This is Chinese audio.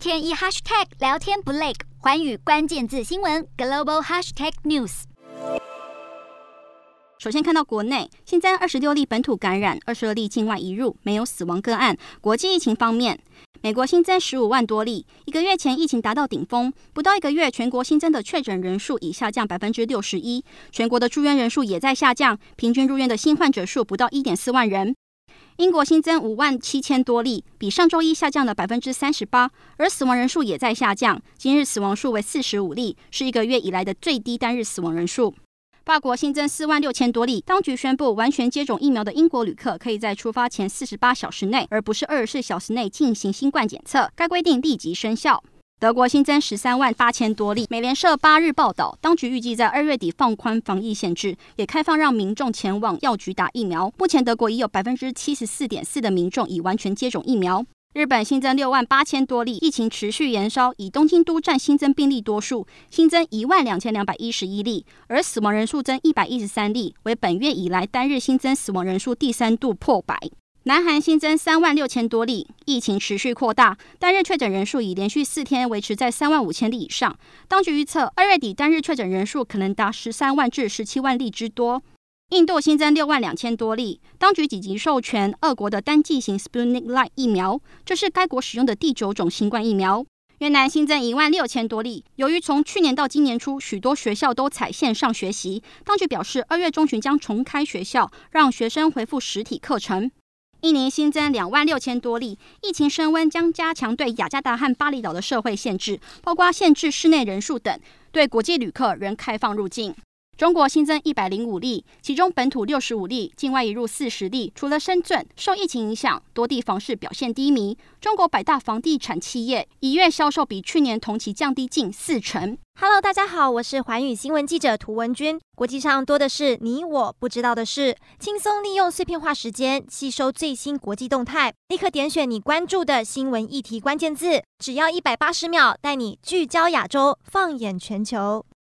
天一 hashtag 聊天不累，寰宇关键字新闻 global hashtag news。首先看到国内新增二十六例本土感染，二十二例境外移入，没有死亡个案。国际疫情方面，美国新增十五万多例，一个月前疫情达到顶峰，不到一个月，全国新增的确诊人数已下降百分之六十一，全国的住院人数也在下降，平均入院的新患者数不到一点四万人。英国新增五万七千多例，比上周一下降了百分之三十八，而死亡人数也在下降，今日死亡数为四十五例，是一个月以来的最低单日死亡人数。法国新增四万六千多例，当局宣布，完全接种疫苗的英国旅客可以在出发前四十八小时内，而不是二十四小时内进行新冠检测。该规定立即生效。德国新增十三万八千多例。美联社八日报道，当局预计在二月底放宽防疫限制，也开放让民众前往药局打疫苗。目前，德国已有百分之七十四点四的民众已完全接种疫苗。日本新增六万八千多例，疫情持续延烧，以东京都占新增病例多数，新增一万两千两百一十一例，而死亡人数增一百一十三例，为本月以来单日新增死亡人数第三度破百。南韩新增三万六千多例，疫情持续扩大，单日确诊人数已连续四天维持在三万五千例以上，当局预测二月底单日确诊人数可能达十三万至十七万例之多。印度新增六万两千多例，当局紧急授权俄国的单剂型 Sputnik Light 疫苗，这是该国使用的第九种新冠疫苗。越南新增一万六千多例，由于从去年到今年初，许多学校都采线上学习，当局表示二月中旬将重开学校，让学生恢复实体课程。一年新增两万六千多例，疫情升温将加强对雅加达和巴厘岛的社会限制，包括限制室内人数等，对国际旅客仍开放入境。中国新增一百零五例，其中本土六十五例，境外移入四十例。除了深圳受疫情影响，多地房市表现低迷。中国百大房地产企业一月销售比去年同期降低近四成。Hello，大家好，我是环宇新闻记者涂文君。国际上多的是你我不知道的事，轻松利用碎片化时间吸收最新国际动态，立刻点选你关注的新闻议题关键字，只要一百八十秒，带你聚焦亚洲，放眼全球。